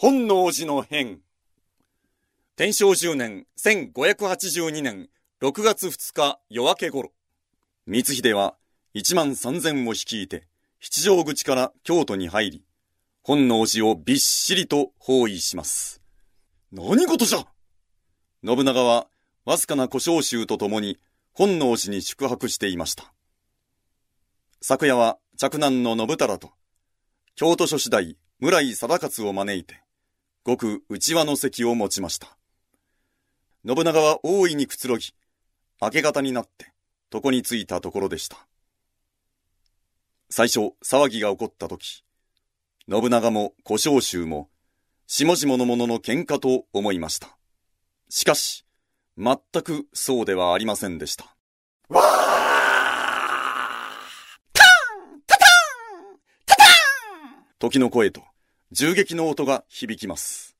本能寺の変。天正10年1582年6月2日夜明け頃、光秀は1万3000を率いて七条口から京都に入り、本能寺をびっしりと包囲します。何事じゃ信長はわずかな小召集と共に本能寺に宿泊していました。昨夜は嫡男の信太と、京都諸次第村井貞勝を招いて、ごく内輪の席を持ちました。信長は大いにくつろぎ、明け方になって、床に着いたところでした。最初、騒ぎが起こった時、信長も小召集も、下々の者の喧嘩と思いました。しかし、全くそうではありませんでした。わー時の声と銃撃の音が響きます。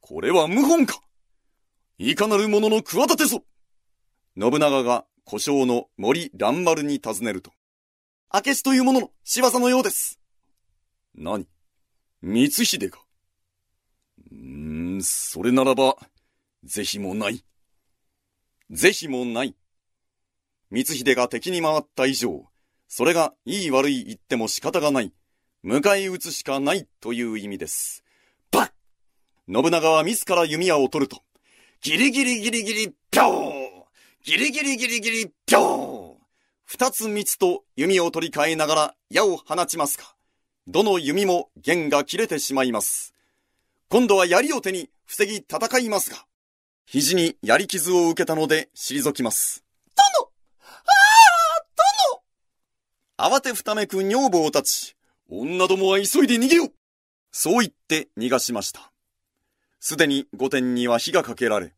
これは謀反かいかなる者の企てぞ信長が故障の森蘭丸に尋ねると、明智という者の仕業のようです。何？光秀かうーん、それならば、是非もない。是非もない。光秀が敵に回った以上、それがいい悪い言っても仕方がない。迎え撃つしかないという意味です。ば信長は自ら弓矢を取ると、ギリギリギリギリ、ぴょーギリギリギリギリ、ぴょー二つ三つと弓を取り替えながら矢を放ちますか。どの弓も弦が切れてしまいます。今度は槍を手に防ぎ戦いますが、肘に槍傷を受けたので退きます。殿ああ殿慌てふためく女房たち、女どもは急いで逃げようそう言って逃がしました。すでに御殿には火がかけられ、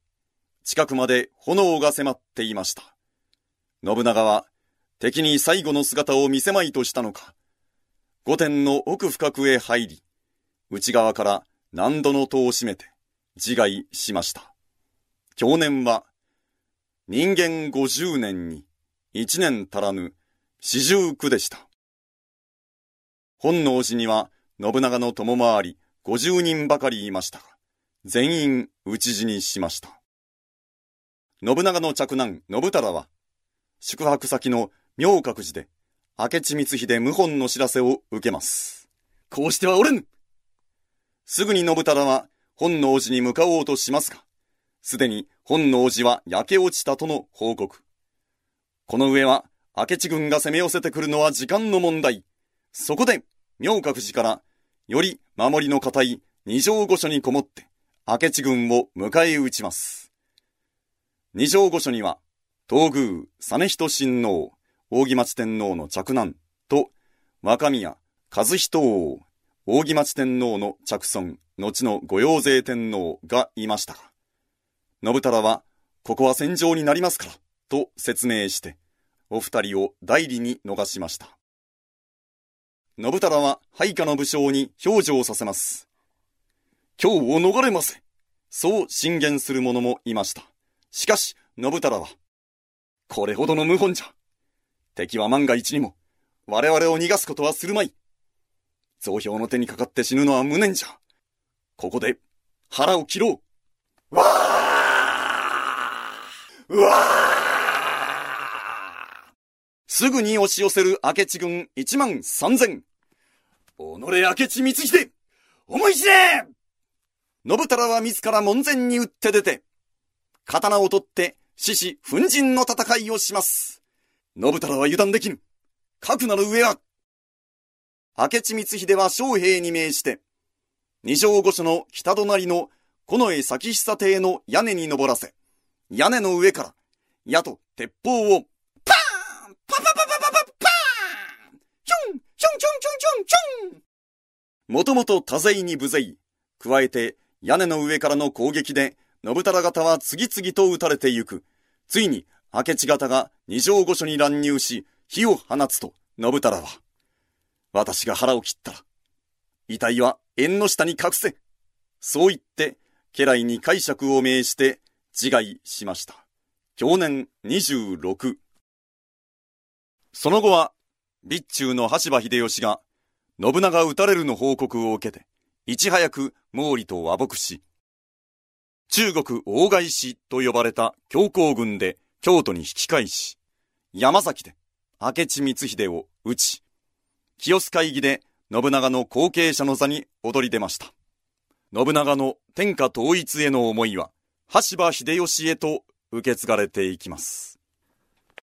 近くまで炎が迫っていました。信長は敵に最後の姿を見せまいとしたのか、御殿の奥深くへ入り、内側から何度の戸を閉めて自害しました。去年は人間50年に1年足らぬ四十九でした。本能寺には信長の友回り50人ばかりいましたが、全員討ち死にしました。信長の嫡男信太は、宿泊先の明覚寺で、明智光秀謀反の知らせを受けます。こうしてはおれぬすぐに信太は本能寺に向かおうとしますが、すでに本能寺は焼け落ちたとの報告。この上は明智軍が攻め寄せてくるのは時間の問題。そこで、明覚寺から、より守りの固い二条御所にこもって、明智軍を迎え撃ちます。二条御所には、東宮、実人親王、扇町天皇の嫡男と、若宮、和人王、扇町天皇の着孫、後の御用勢天皇がいましたが、信太は、ここは戦場になりますから、と説明して、お二人を代理に逃しました。信太は配下の武将に表情させます。今日を逃れませ。そう進言する者もいました。しかし、信太は、これほどの謀反じゃ。敵は万が一にも、我々を逃がすことはするまい。増票の手にかかって死ぬのは無念じゃ。ここで、腹を切ろう。わーうわーすぐに押し寄せる明智軍一万三千。己明智光秀思い知れ信太郎は自ら門前に打って出て、刀を取って獅子奮陣の戦いをします。信太郎は油断できぬ。かくなる上は、明智光秀は将兵に命して、二条御所の北隣の近衛先久邸の屋根に登らせ、屋根の上から、矢と鉄砲を、パーンパパパパパパパーンヒョンチョンチョンチョンもともと多勢に無勢。加えて屋根の上からの攻撃で、信太方は次々と撃たれてゆく。ついに、明智方が二条御所に乱入し、火を放つと、信太は、私が腹を切ったら、遺体は縁の下に隠せ。そう言って、家来に解釈を命して自害しました。去年26。その後は備中の羽柴秀吉が、信長討たれるの報告を受けて、いち早く毛利と和睦し、中国大返しと呼ばれた強行軍で京都に引き返し、山崎で明智光秀を討ち、清須会議で信長の後継者の座に躍り出ました。信長の天下統一への思いは、羽柴秀吉へと受け継がれていきます。